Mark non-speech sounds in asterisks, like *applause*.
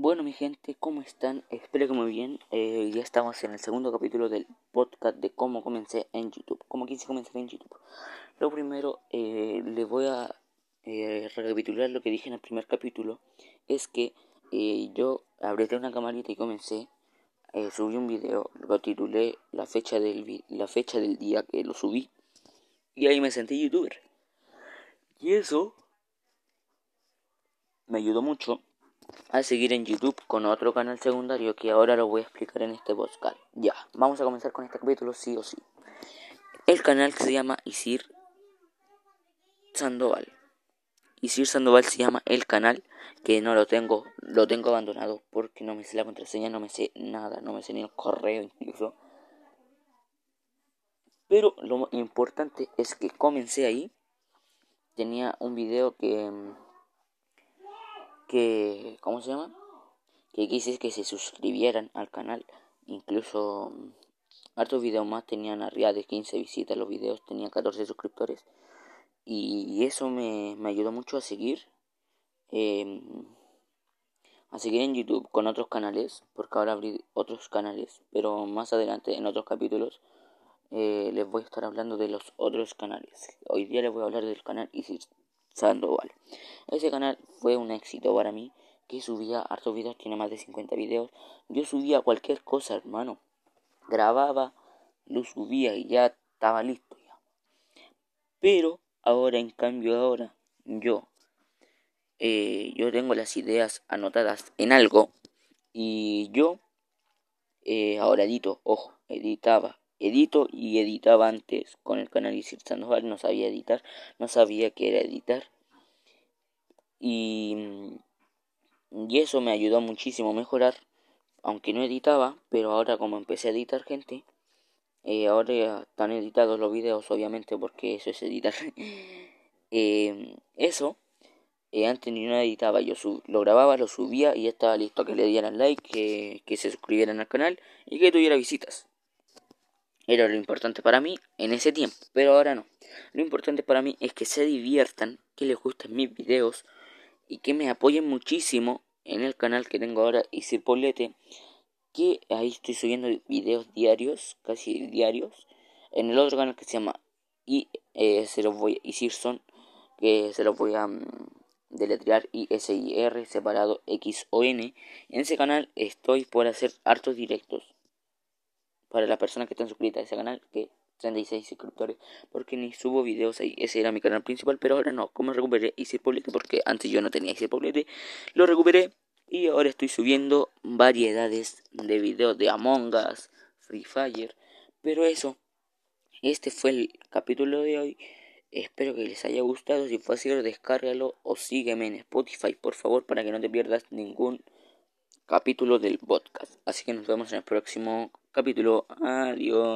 Bueno, mi gente, ¿cómo están? Espero que muy bien. Eh, ya estamos en el segundo capítulo del podcast de cómo comencé en YouTube. Cómo quise comenzar en YouTube. Lo primero, eh, les voy a eh, recapitular lo que dije en el primer capítulo. Es que eh, yo abrí una camarita y comencé. Eh, subí un video, lo titulé la fecha, del la fecha del día que lo subí. Y ahí me sentí youtuber. Y eso me ayudó mucho a seguir en YouTube con otro canal secundario que ahora lo voy a explicar en este podcast. Ya, vamos a comenzar con este capítulo sí o sí. El canal que se llama Isir Sandoval. Isir Sandoval se llama el canal que no lo tengo, lo tengo abandonado porque no me sé la contraseña, no me sé nada, no me sé ni el correo incluso. Pero lo importante es que comencé ahí. Tenía un video que que, ¿cómo se llama? Que quise que se suscribieran al canal. Incluso mm, hartos videos más tenían arriba de 15 visitas los videos, tenían 14 suscriptores. Y eso me, me ayudó mucho a seguir. Eh, a seguir en YouTube con otros canales, porque ahora abrí otros canales, pero más adelante en otros capítulos eh, les voy a estar hablando de los otros canales. Hoy día les voy a hablar del canal Isis Sandoval. Ese canal fue un éxito para mí, que subía hartos videos, tiene más de 50 videos. Yo subía cualquier cosa, hermano. Grababa, lo subía y ya estaba listo ya. Pero ahora, en cambio, ahora yo, eh, yo tengo las ideas anotadas en algo y yo eh, ahora edito, ojo, editaba edito y editaba antes con el canal Isir Sandoval, no sabía editar, no sabía qué era editar. Y, y eso me ayudó muchísimo a mejorar, aunque no editaba, pero ahora como empecé a editar gente, eh, ahora están editados los videos, obviamente, porque eso es editar. *laughs* eh, eso, eh, antes ni no editaba, yo lo grababa, lo subía y estaba listo que le dieran like, que, que se suscribieran al canal y que tuviera visitas. Era lo importante para mí en ese tiempo, pero ahora no. Lo importante para mí es que se diviertan, que les gusten mis videos y que me apoyen muchísimo en el canal que tengo ahora, Isir Polete, que ahí estoy subiendo videos diarios, casi diarios, en el otro canal que se llama y eh, se los voy Isirson, que se los voy a um, deletrear I S I R separado X O N. En ese canal estoy por hacer hartos directos para las personas que están suscritas a ese canal, que 36 suscriptores, porque ni subo videos ahí. Ese era mi canal principal, pero ahora no. Como recuperé Poblete, porque antes yo no tenía Poblete, lo recuperé y ahora estoy subiendo variedades de videos de Among Us, Free Fire. Pero eso, este fue el capítulo de hoy. Espero que les haya gustado. Si fue así, descárgalo o sígueme en Spotify, por favor, para que no te pierdas ningún capítulo del podcast. Así que nos vemos en el próximo capítulo. Adiós.